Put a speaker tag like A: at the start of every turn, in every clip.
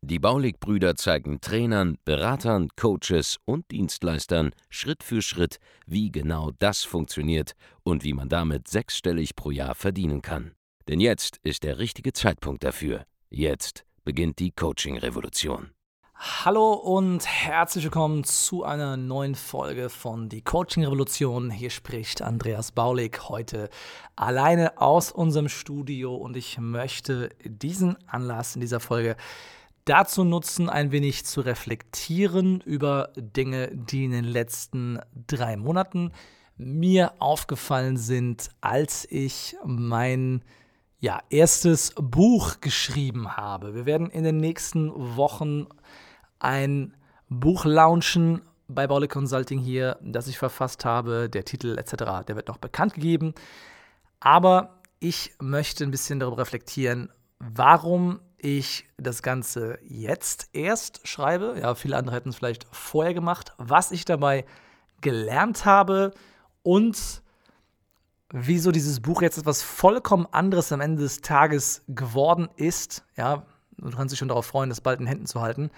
A: Die Baulig-Brüder zeigen Trainern, Beratern, Coaches und Dienstleistern Schritt für Schritt, wie genau das funktioniert und wie man damit sechsstellig pro Jahr verdienen kann. Denn jetzt ist der richtige Zeitpunkt dafür. Jetzt beginnt die Coaching-Revolution.
B: Hallo und herzlich willkommen zu einer neuen Folge von Die Coaching Revolution. Hier spricht Andreas Baulig heute alleine aus unserem Studio und ich möchte diesen Anlass in dieser Folge dazu nutzen, ein wenig zu reflektieren über Dinge, die in den letzten drei Monaten mir aufgefallen sind, als ich mein ja, erstes Buch geschrieben habe. Wir werden in den nächsten Wochen ein Buch launchen bei Baule Consulting hier, das ich verfasst habe. Der Titel etc., der wird noch bekannt gegeben. Aber ich möchte ein bisschen darüber reflektieren, warum ich das Ganze jetzt erst schreibe. Ja, viele andere hätten es vielleicht vorher gemacht. Was ich dabei gelernt habe und wieso dieses Buch jetzt etwas vollkommen anderes am Ende des Tages geworden ist. Ja, du kannst dich schon darauf freuen, das bald in Händen zu halten,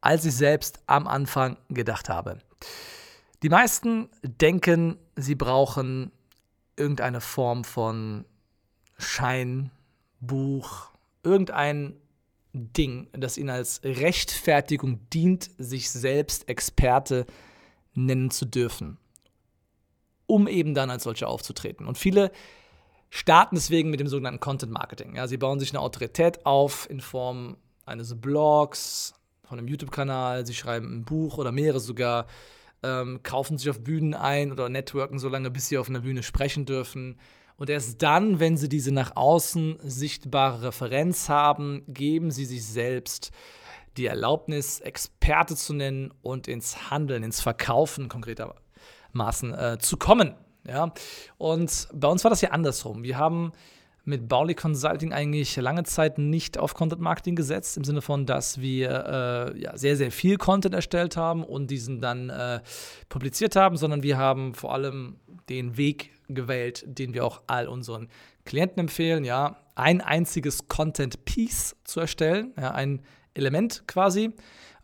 B: als ich selbst am Anfang gedacht habe. Die meisten denken, sie brauchen irgendeine Form von Schein, Buch, irgendein Ding, das ihnen als Rechtfertigung dient, sich selbst Experte nennen zu dürfen, um eben dann als solcher aufzutreten. Und viele starten deswegen mit dem sogenannten Content Marketing. Ja, sie bauen sich eine Autorität auf in Form eines Blogs, von einem YouTube-Kanal, sie schreiben ein Buch oder mehrere sogar, ähm, kaufen sich auf Bühnen ein oder networken so lange, bis sie auf einer Bühne sprechen dürfen und erst dann, wenn sie diese nach außen sichtbare Referenz haben, geben sie sich selbst die Erlaubnis, Experte zu nennen und ins Handeln, ins Verkaufen konkretermaßen äh, zu kommen. Ja? Und bei uns war das ja andersrum. Wir haben mit Bauli Consulting eigentlich lange Zeit nicht auf Content Marketing gesetzt, im Sinne von, dass wir äh, ja, sehr, sehr viel Content erstellt haben und diesen dann äh, publiziert haben, sondern wir haben vor allem den Weg gewählt, den wir auch all unseren Klienten empfehlen, ja, ein einziges Content Piece zu erstellen, ja, ein Element quasi,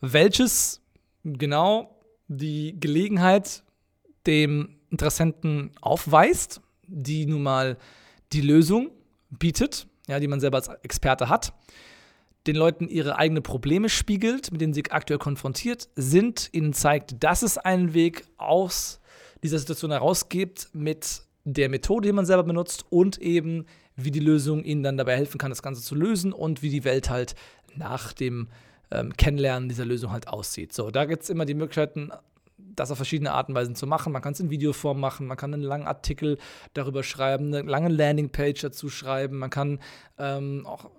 B: welches genau die Gelegenheit dem Interessenten aufweist, die nun mal die Lösung bietet, ja, die man selber als Experte hat, den Leuten ihre eigenen Probleme spiegelt, mit denen sie aktuell konfrontiert sind, ihnen zeigt, dass es einen Weg aus dieser Situation herausgibt mit der Methode, die man selber benutzt und eben, wie die Lösung ihnen dann dabei helfen kann, das Ganze zu lösen und wie die Welt halt nach dem ähm, Kennenlernen dieser Lösung halt aussieht. So, da gibt es immer die Möglichkeiten, das auf verschiedene Arten und Weisen zu machen. Man kann es in Videoform machen, man kann einen langen Artikel darüber schreiben, eine lange Landingpage dazu schreiben, man kann ähm, auch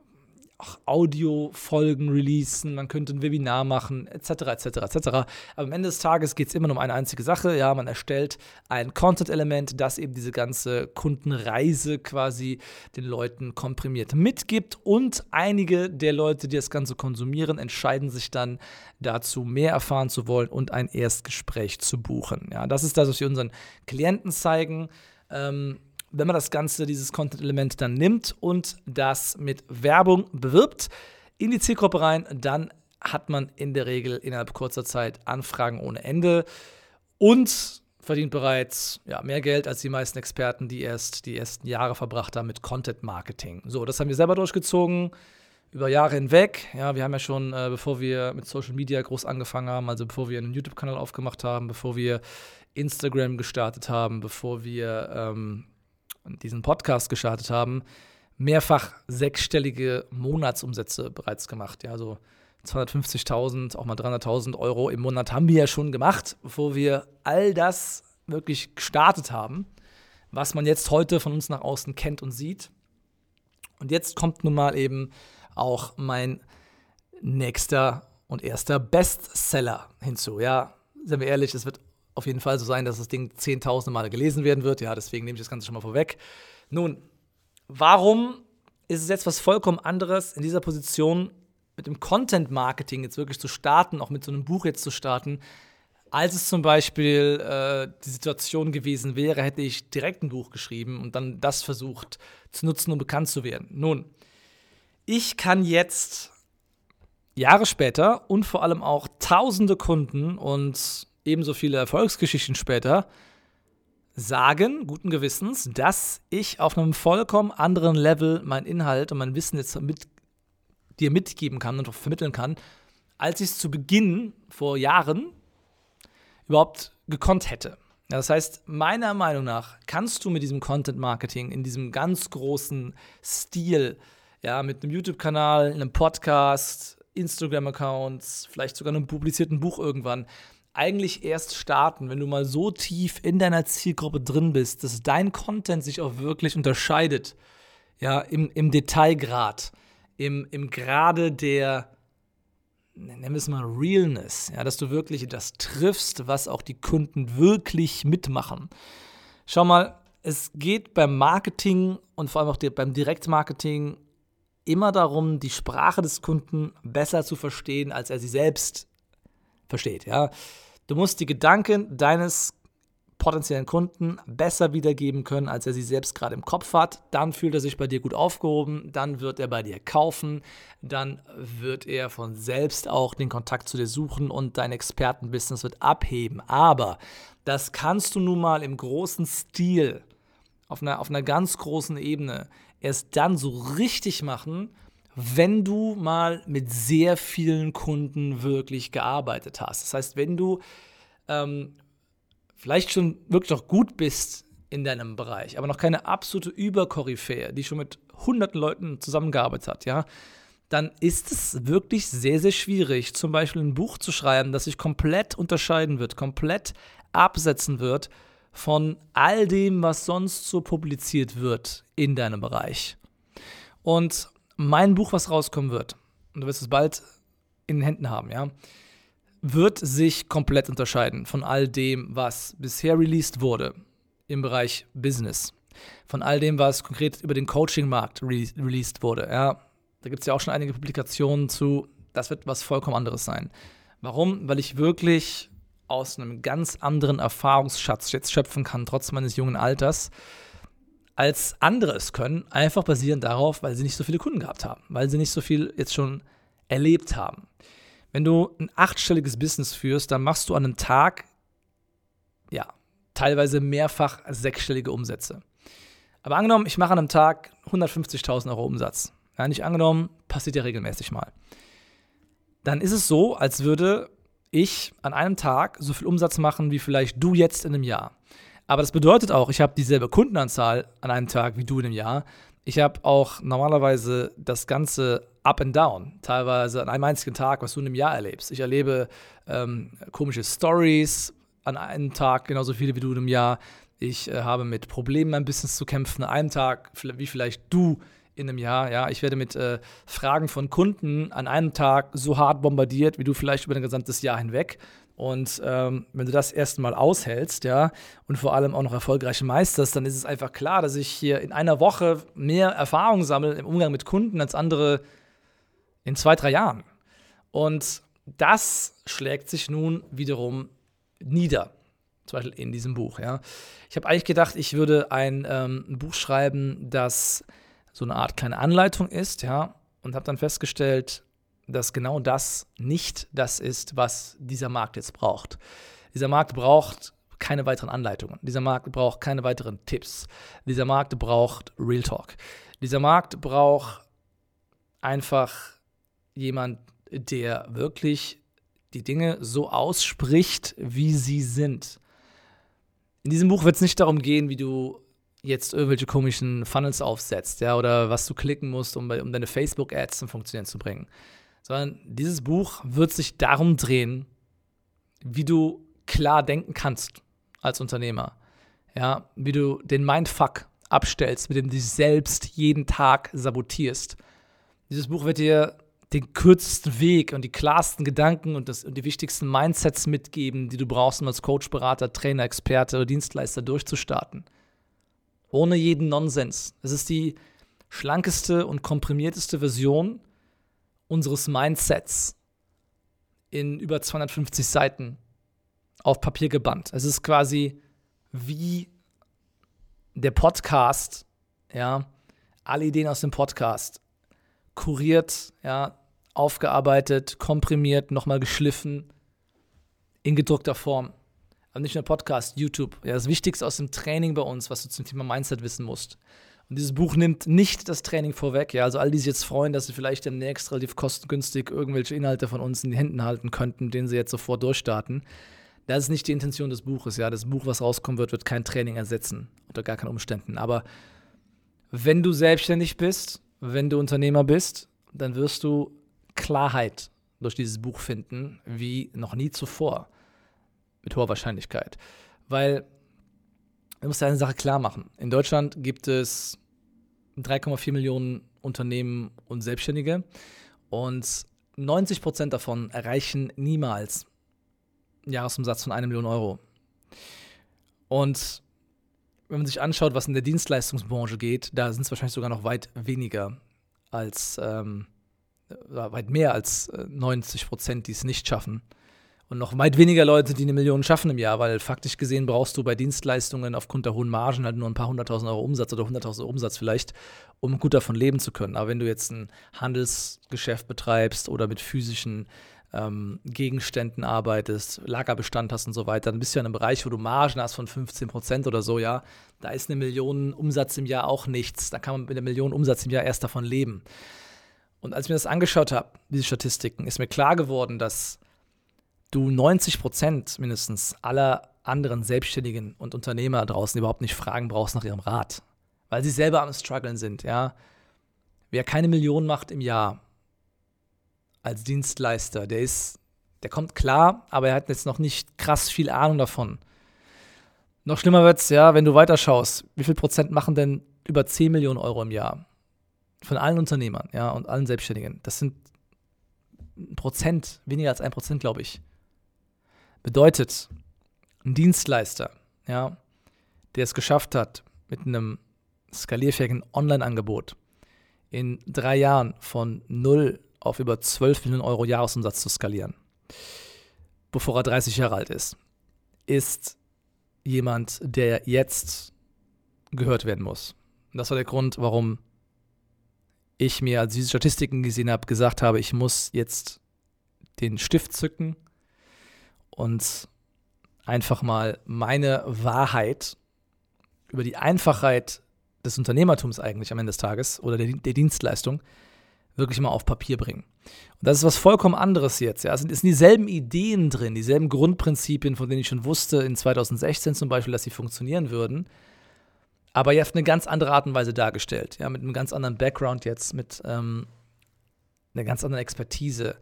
B: auch Audio-Folgen releasen, man könnte ein Webinar machen, etc., etc., etc. Aber am Ende des Tages geht es immer nur um eine einzige Sache. Ja, man erstellt ein Content-Element, das eben diese ganze Kundenreise quasi den Leuten komprimiert mitgibt. Und einige der Leute, die das Ganze konsumieren, entscheiden sich dann dazu, mehr erfahren zu wollen und ein Erstgespräch zu buchen. Ja, das ist das, was wir unseren Klienten zeigen. Ähm, wenn man das Ganze, dieses Content-Element dann nimmt und das mit Werbung bewirbt, in die Zielgruppe rein, dann hat man in der Regel innerhalb kurzer Zeit Anfragen ohne Ende und verdient bereits ja, mehr Geld als die meisten Experten, die erst die ersten Jahre verbracht haben mit Content Marketing. So, das haben wir selber durchgezogen über Jahre hinweg. Ja, wir haben ja schon, äh, bevor wir mit Social Media groß angefangen haben, also bevor wir einen YouTube-Kanal aufgemacht haben, bevor wir Instagram gestartet haben, bevor wir ähm, diesen Podcast gestartet haben, mehrfach sechsstellige Monatsumsätze bereits gemacht. Ja, also 250.000, auch mal 300.000 Euro im Monat haben wir ja schon gemacht, bevor wir all das wirklich gestartet haben, was man jetzt heute von uns nach außen kennt und sieht. Und jetzt kommt nun mal eben auch mein nächster und erster Bestseller hinzu. Ja, seien wir ehrlich, es wird auf jeden Fall so sein, dass das Ding zehntausende Male gelesen werden wird. Ja, deswegen nehme ich das Ganze schon mal vorweg. Nun, warum ist es jetzt was vollkommen anderes in dieser Position mit dem Content Marketing jetzt wirklich zu starten, auch mit so einem Buch jetzt zu starten, als es zum Beispiel äh, die Situation gewesen wäre, hätte ich direkt ein Buch geschrieben und dann das versucht zu nutzen, um bekannt zu werden. Nun, ich kann jetzt Jahre später und vor allem auch tausende Kunden und ebenso viele Erfolgsgeschichten später sagen, guten Gewissens, dass ich auf einem vollkommen anderen Level mein Inhalt und mein Wissen jetzt mit dir mitgeben kann und vermitteln kann, als ich es zu Beginn vor Jahren überhaupt gekonnt hätte. Das heißt, meiner Meinung nach kannst du mit diesem Content Marketing in diesem ganz großen Stil, ja, mit einem YouTube-Kanal, einem Podcast, Instagram-Accounts, vielleicht sogar einem publizierten Buch irgendwann, eigentlich erst starten, wenn du mal so tief in deiner Zielgruppe drin bist, dass dein Content sich auch wirklich unterscheidet, ja, im, im Detailgrad, im, im Grade der, nennen wir es mal Realness, ja, dass du wirklich das triffst, was auch die Kunden wirklich mitmachen. Schau mal, es geht beim Marketing und vor allem auch beim Direktmarketing immer darum, die Sprache des Kunden besser zu verstehen, als er sie selbst versteht. Ja? Du musst die Gedanken deines potenziellen Kunden besser wiedergeben können, als er sie selbst gerade im Kopf hat. Dann fühlt er sich bei dir gut aufgehoben, dann wird er bei dir kaufen, dann wird er von selbst auch den Kontakt zu dir suchen und dein Expertenbusiness wird abheben. Aber das kannst du nun mal im großen Stil, auf einer, auf einer ganz großen Ebene, erst dann so richtig machen, wenn du mal mit sehr vielen Kunden wirklich gearbeitet hast. Das heißt, wenn du ähm, vielleicht schon wirklich auch gut bist in deinem Bereich, aber noch keine absolute Überkoryphäe, die schon mit hunderten Leuten zusammengearbeitet hat, ja, dann ist es wirklich sehr, sehr schwierig, zum Beispiel ein Buch zu schreiben, das sich komplett unterscheiden wird, komplett absetzen wird von all dem, was sonst so publiziert wird in deinem Bereich. Und mein Buch, was rauskommen wird, und du wirst es bald in den Händen haben, ja, wird sich komplett unterscheiden von all dem, was bisher released wurde im Bereich Business. Von all dem, was konkret über den Coaching-Markt re released wurde. Ja, da gibt es ja auch schon einige Publikationen zu. Das wird was vollkommen anderes sein. Warum? Weil ich wirklich aus einem ganz anderen Erfahrungsschatz jetzt schöpfen kann, trotz meines jungen Alters, als andere es können, einfach basierend darauf, weil sie nicht so viele Kunden gehabt haben, weil sie nicht so viel jetzt schon erlebt haben. Wenn du ein achtstelliges Business führst, dann machst du an einem Tag, ja, teilweise mehrfach sechsstellige Umsätze. Aber angenommen, ich mache an einem Tag 150.000 Euro Umsatz. Ja, nicht angenommen, passiert ja regelmäßig mal. Dann ist es so, als würde ich an einem Tag so viel Umsatz machen, wie vielleicht du jetzt in einem Jahr. Aber das bedeutet auch, ich habe dieselbe Kundenanzahl an einem Tag wie du in einem Jahr. Ich habe auch normalerweise das ganze Up and Down, teilweise an einem einzigen Tag, was du in einem Jahr erlebst. Ich erlebe ähm, komische Stories an einem Tag, genauso viele wie du in einem Jahr. Ich äh, habe mit Problemen ein bisschen zu kämpfen an einem Tag, wie vielleicht du in einem Jahr. Ja, ich werde mit äh, Fragen von Kunden an einem Tag so hart bombardiert, wie du vielleicht über ein gesamtes Jahr hinweg. Und ähm, wenn du das erstmal aushältst, ja, und vor allem auch noch erfolgreich meisterst, dann ist es einfach klar, dass ich hier in einer Woche mehr Erfahrung sammle im Umgang mit Kunden als andere in zwei, drei Jahren. Und das schlägt sich nun wiederum nieder. Zum Beispiel in diesem Buch, ja. Ich habe eigentlich gedacht, ich würde ein, ähm, Buch schreiben, das so eine Art kleine Anleitung ist, ja, und habe dann festgestellt, dass genau das nicht das ist, was dieser Markt jetzt braucht. Dieser Markt braucht keine weiteren Anleitungen. Dieser Markt braucht keine weiteren Tipps. Dieser Markt braucht Real Talk. Dieser Markt braucht einfach jemand, der wirklich die Dinge so ausspricht, wie sie sind. In diesem Buch wird es nicht darum gehen, wie du jetzt irgendwelche komischen Funnels aufsetzt, ja, oder was du klicken musst, um, um deine Facebook-Ads zum Funktionieren zu bringen sondern dieses Buch wird sich darum drehen, wie du klar denken kannst als Unternehmer. Ja, wie du den Mindfuck abstellst, mit dem du dich selbst jeden Tag sabotierst. Dieses Buch wird dir den kürzesten Weg und die klarsten Gedanken und, das, und die wichtigsten Mindsets mitgeben, die du brauchst, um als Coach, Berater, Trainer, Experte oder Dienstleister durchzustarten. Ohne jeden Nonsens. Es ist die schlankeste und komprimierteste Version unseres Mindsets in über 250 Seiten auf Papier gebannt. Es ist quasi wie der Podcast, ja, alle Ideen aus dem Podcast kuriert, ja, aufgearbeitet, komprimiert, nochmal geschliffen, in gedruckter Form. Aber nicht nur Podcast, YouTube. Ja, das Wichtigste aus dem Training bei uns, was du zum Thema Mindset wissen musst. Und dieses Buch nimmt nicht das Training vorweg. Ja, also all die sich jetzt freuen, dass sie vielleicht demnächst relativ kostengünstig irgendwelche Inhalte von uns in die Händen halten könnten, denen sie jetzt sofort durchstarten. Das ist nicht die Intention des Buches. Ja, das Buch, was rauskommen wird, wird kein Training ersetzen unter gar keinen Umständen. Aber wenn du selbstständig bist, wenn du Unternehmer bist, dann wirst du Klarheit durch dieses Buch finden, wie noch nie zuvor. Mit hoher Wahrscheinlichkeit. Weil du musst dir eine Sache klar machen. In Deutschland gibt es 3,4 Millionen Unternehmen und Selbstständige und 90 Prozent davon erreichen niemals einen Jahresumsatz von einer Million Euro. Und wenn man sich anschaut, was in der Dienstleistungsbranche geht, da sind es wahrscheinlich sogar noch weit weniger als, ähm, weit mehr als 90 äh, Prozent, die es nicht schaffen. Und noch weit weniger Leute, die eine Million schaffen im Jahr, weil faktisch gesehen brauchst du bei Dienstleistungen aufgrund der hohen Margen halt nur ein paar hunderttausend Euro Umsatz oder hunderttausend Euro Umsatz vielleicht, um gut davon leben zu können. Aber wenn du jetzt ein Handelsgeschäft betreibst oder mit physischen ähm, Gegenständen arbeitest, Lagerbestand hast und so weiter, dann bist du ja in einem Bereich, wo du Margen hast von 15 Prozent oder so, ja. Da ist eine Million Umsatz im Jahr auch nichts. Da kann man mit einer Million Umsatz im Jahr erst davon leben. Und als ich mir das angeschaut habe, diese Statistiken, ist mir klar geworden, dass du 90 Prozent mindestens aller anderen Selbstständigen und Unternehmer draußen überhaupt nicht fragen brauchst nach ihrem Rat. Weil sie selber am struggeln sind, ja. Wer keine Million macht im Jahr, als Dienstleister. Der ist, der kommt klar, aber er hat jetzt noch nicht krass viel Ahnung davon. Noch schlimmer wird es, ja, wenn du weiterschaust. Wie viel Prozent machen denn über 10 Millionen Euro im Jahr? Von allen Unternehmern, ja, und allen Selbstständigen. Das sind ein Prozent, weniger als ein Prozent, glaube ich. Bedeutet, ein Dienstleister, ja, der es geschafft hat, mit einem skalierfähigen Online-Angebot in drei Jahren von null auf über 12 Millionen Euro Jahresumsatz zu skalieren, bevor er 30 Jahre alt ist, ist jemand, der jetzt gehört werden muss. Das war der Grund, warum ich mir, als ich diese Statistiken gesehen habe, gesagt habe, ich muss jetzt den Stift zücken und einfach mal meine Wahrheit über die Einfachheit des Unternehmertums eigentlich am Ende des Tages oder der, der Dienstleistung wirklich mal auf Papier bringen. Und das ist was vollkommen anderes jetzt. Ja. Es sind, dieselben Ideen drin, dieselben Grundprinzipien, von denen ich schon wusste in 2016 zum Beispiel, dass sie funktionieren würden. Aber auf eine ganz andere Art und Weise dargestellt. Ja, mit einem ganz anderen Background jetzt, mit ähm, einer ganz anderen Expertise,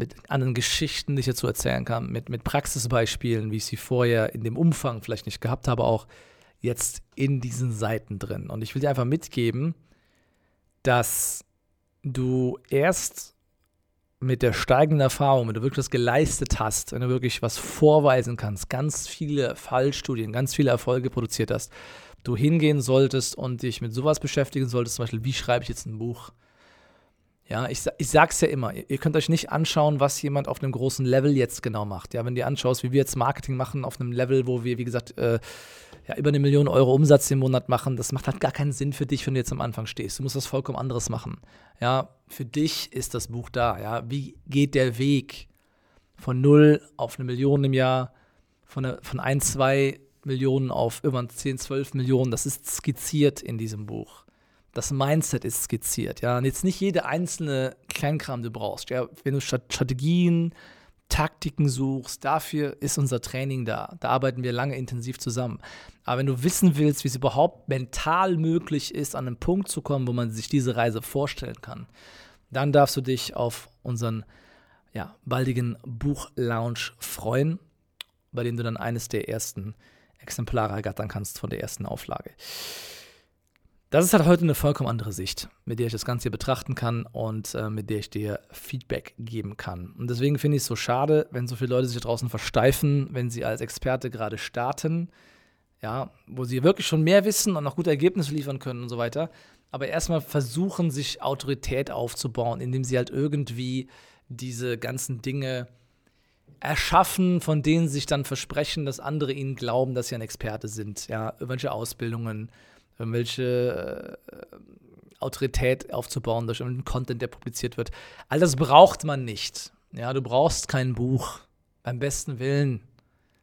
B: mit anderen Geschichten, die ich dazu erzählen kann, mit, mit Praxisbeispielen, wie ich sie vorher in dem Umfang vielleicht nicht gehabt habe, auch jetzt in diesen Seiten drin. Und ich will dir einfach mitgeben, dass du erst mit der steigenden Erfahrung, wenn du wirklich was geleistet hast, wenn du wirklich was vorweisen kannst, ganz viele Fallstudien, ganz viele Erfolge produziert hast, du hingehen solltest und dich mit sowas beschäftigen solltest, zum Beispiel, wie schreibe ich jetzt ein Buch? Ja, ich, ich sag's ja immer, ihr könnt euch nicht anschauen, was jemand auf einem großen Level jetzt genau macht. Ja, wenn du dir anschaust, wie wir jetzt Marketing machen auf einem Level, wo wir, wie gesagt, äh, ja, über eine Million Euro Umsatz im Monat machen, das macht halt gar keinen Sinn für dich, wenn du jetzt am Anfang stehst. Du musst was vollkommen anderes machen. Ja, für dich ist das Buch da. Ja, wie geht der Weg von null auf eine Million im Jahr, von, eine, von ein, zwei Millionen auf über 10, 12 Millionen? Das ist skizziert in diesem Buch das Mindset ist skizziert, ja. Und jetzt nicht jede einzelne Kleinkram, du brauchst. Ja, wenn du Strategien, Taktiken suchst, dafür ist unser Training da. Da arbeiten wir lange intensiv zusammen. Aber wenn du wissen willst, wie es überhaupt mental möglich ist, an einen Punkt zu kommen, wo man sich diese Reise vorstellen kann, dann darfst du dich auf unseren ja, baldigen Buch-Lounge freuen, bei dem du dann eines der ersten Exemplare ergattern kannst von der ersten Auflage. Das ist halt heute eine vollkommen andere Sicht, mit der ich das Ganze hier betrachten kann und äh, mit der ich dir Feedback geben kann. Und deswegen finde ich es so schade, wenn so viele Leute sich draußen versteifen, wenn sie als Experte gerade starten, ja, wo sie wirklich schon mehr wissen und noch gute Ergebnisse liefern können und so weiter, aber erstmal versuchen, sich Autorität aufzubauen, indem sie halt irgendwie diese ganzen Dinge erschaffen, von denen sie sich dann versprechen, dass andere ihnen glauben, dass sie ein Experte sind. Ja, irgendwelche Ausbildungen, irgendwelche äh, Autorität aufzubauen durch irgendeinen Content, der publiziert wird. All das braucht man nicht. Ja, du brauchst kein Buch. Beim besten Willen.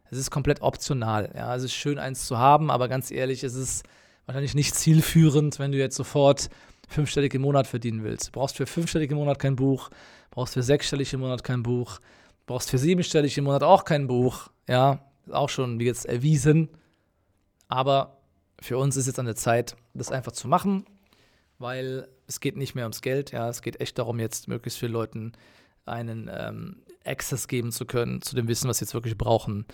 B: Es ist komplett optional. Ja, es ist schön, eins zu haben, aber ganz ehrlich, es ist wahrscheinlich nicht zielführend, wenn du jetzt sofort fünfstellig im Monat verdienen willst. Du brauchst für fünfstellig im Monat kein Buch, brauchst für sechsstellig im Monat kein Buch, brauchst für siebenstellig im Monat auch kein Buch. Ja, ist auch schon wie jetzt erwiesen. Aber für uns ist jetzt an der Zeit, das einfach zu machen, weil es geht nicht mehr ums Geld. Ja, es geht echt darum, jetzt möglichst vielen Leuten einen ähm, Access geben zu können zu dem Wissen, was sie jetzt wirklich brauchen,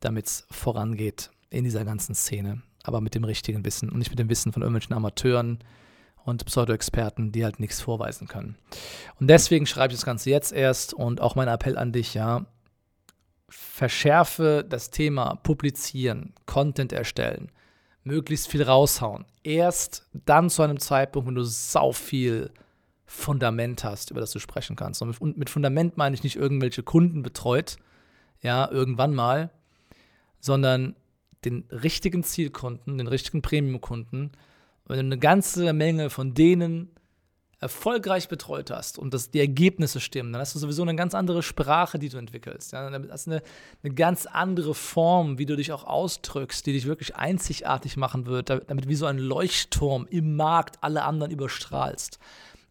B: damit es vorangeht in dieser ganzen Szene. Aber mit dem richtigen Wissen und nicht mit dem Wissen von irgendwelchen Amateuren und Pseudo-Experten, die halt nichts vorweisen können. Und deswegen schreibe ich das Ganze jetzt erst und auch mein Appell an dich, ja, verschärfe das Thema publizieren, Content erstellen, möglichst viel raushauen. Erst dann zu einem Zeitpunkt, wenn du sau viel Fundament hast, über das du sprechen kannst. Und mit Fundament meine ich nicht irgendwelche Kunden betreut, ja, irgendwann mal, sondern den richtigen Zielkunden, den richtigen Premium-Kunden, wenn du eine ganze Menge von denen erfolgreich betreut hast und dass die Ergebnisse stimmen, dann hast du sowieso eine ganz andere Sprache, die du entwickelst. Ja? Dann hast du eine, eine ganz andere Form, wie du dich auch ausdrückst, die dich wirklich einzigartig machen wird, damit wie so ein Leuchtturm im Markt alle anderen überstrahlst.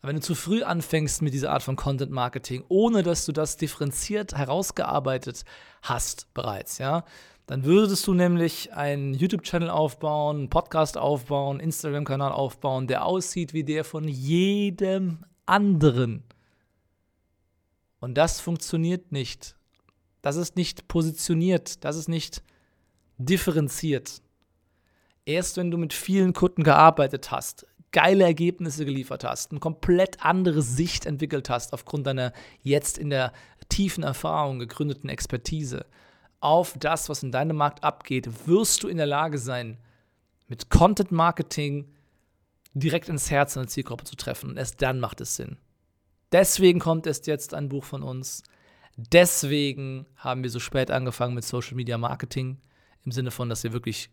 B: Aber wenn du zu früh anfängst mit dieser Art von Content Marketing, ohne dass du das differenziert herausgearbeitet hast bereits, ja, dann würdest du nämlich einen YouTube-Channel aufbauen, einen Podcast aufbauen, einen Instagram-Kanal aufbauen, der aussieht wie der von jedem anderen. Und das funktioniert nicht. Das ist nicht positioniert, das ist nicht differenziert. Erst wenn du mit vielen Kunden gearbeitet hast, geile Ergebnisse geliefert hast, eine komplett andere Sicht entwickelt hast aufgrund deiner jetzt in der tiefen Erfahrung gegründeten Expertise, auf das, was in deinem Markt abgeht, wirst du in der Lage sein, mit Content Marketing direkt ins Herz einer Zielgruppe zu treffen. Und erst dann macht es Sinn. Deswegen kommt erst jetzt ein Buch von uns. Deswegen haben wir so spät angefangen mit Social Media Marketing. Im Sinne von, dass wir wirklich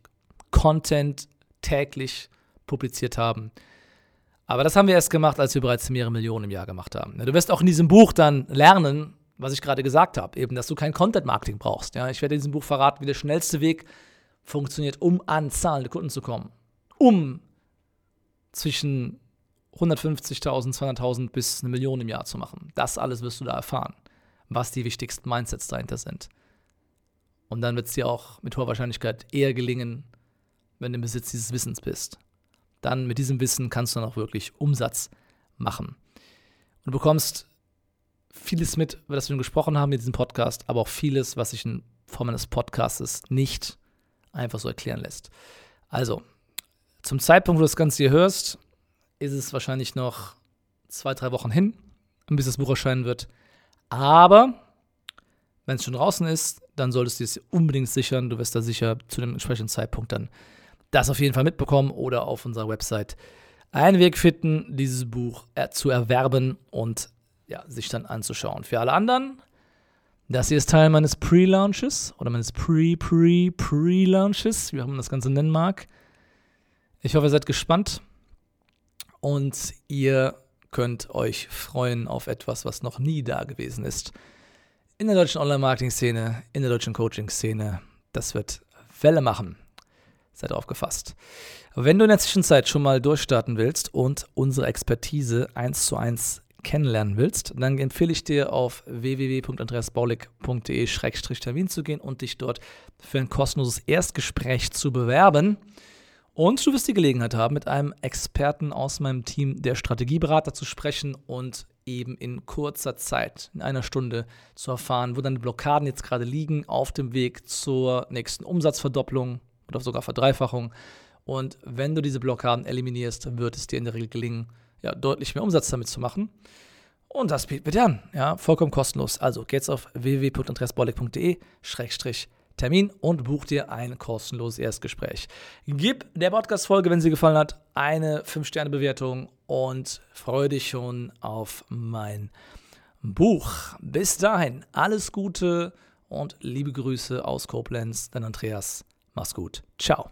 B: Content täglich publiziert haben. Aber das haben wir erst gemacht, als wir bereits mehrere Millionen im Jahr gemacht haben. Du wirst auch in diesem Buch dann lernen, was ich gerade gesagt habe, eben, dass du kein Content-Marketing brauchst. Ja? Ich werde in diesem Buch verraten, wie der schnellste Weg funktioniert, um an zahlende Kunden zu kommen. Um zwischen 150.000, 200.000 bis eine Million im Jahr zu machen. Das alles wirst du da erfahren, was die wichtigsten Mindsets dahinter sind. Und dann wird es dir auch mit hoher Wahrscheinlichkeit eher gelingen, wenn du im Besitz dieses Wissens bist. Dann mit diesem Wissen kannst du dann auch wirklich Umsatz machen. Und du bekommst vieles mit, über das wir gesprochen haben in diesem Podcast, aber auch vieles, was sich in Form eines Podcasts nicht einfach so erklären lässt. Also, zum Zeitpunkt, wo du das Ganze hier hörst, ist es wahrscheinlich noch zwei, drei Wochen hin, bis das Buch erscheinen wird. Aber wenn es schon draußen ist, dann solltest du es unbedingt sichern. Du wirst da sicher zu dem entsprechenden Zeitpunkt dann das auf jeden Fall mitbekommen oder auf unserer Website einen Weg finden, dieses Buch zu erwerben und ja, sich dann anzuschauen. Für alle anderen, das hier ist Teil meines Pre-Launches oder meines Pre-Pre-Pre-Launches, wie man das Ganze nennen mag. Ich hoffe, ihr seid gespannt und ihr könnt euch freuen auf etwas, was noch nie da gewesen ist. In der deutschen Online-Marketing-Szene, in der deutschen Coaching-Szene. Das wird Welle machen. Seid aufgefasst. Wenn du in der Zwischenzeit schon mal durchstarten willst und unsere Expertise eins zu eins kennenlernen willst, dann empfehle ich dir auf www.andreasbaulig.de-termin zu gehen und dich dort für ein kostenloses Erstgespräch zu bewerben. Und du wirst die Gelegenheit haben, mit einem Experten aus meinem Team der Strategieberater zu sprechen und eben in kurzer Zeit, in einer Stunde zu erfahren, wo deine Blockaden jetzt gerade liegen auf dem Weg zur nächsten Umsatzverdopplung oder sogar Verdreifachung Und wenn du diese Blockaden eliminierst, wird es dir in der Regel gelingen, ja, deutlich mehr Umsatz damit zu machen. Und das bieten wir an, ja, vollkommen kostenlos. Also geht's auf www.andreasbollig.de-termin und buch dir ein kostenloses Erstgespräch. Gib der Podcast-Folge, wenn sie gefallen hat, eine 5-Sterne-Bewertung und freue dich schon auf mein Buch. Bis dahin, alles Gute und liebe Grüße aus Koblenz, dein Andreas. Mach's gut. Ciao.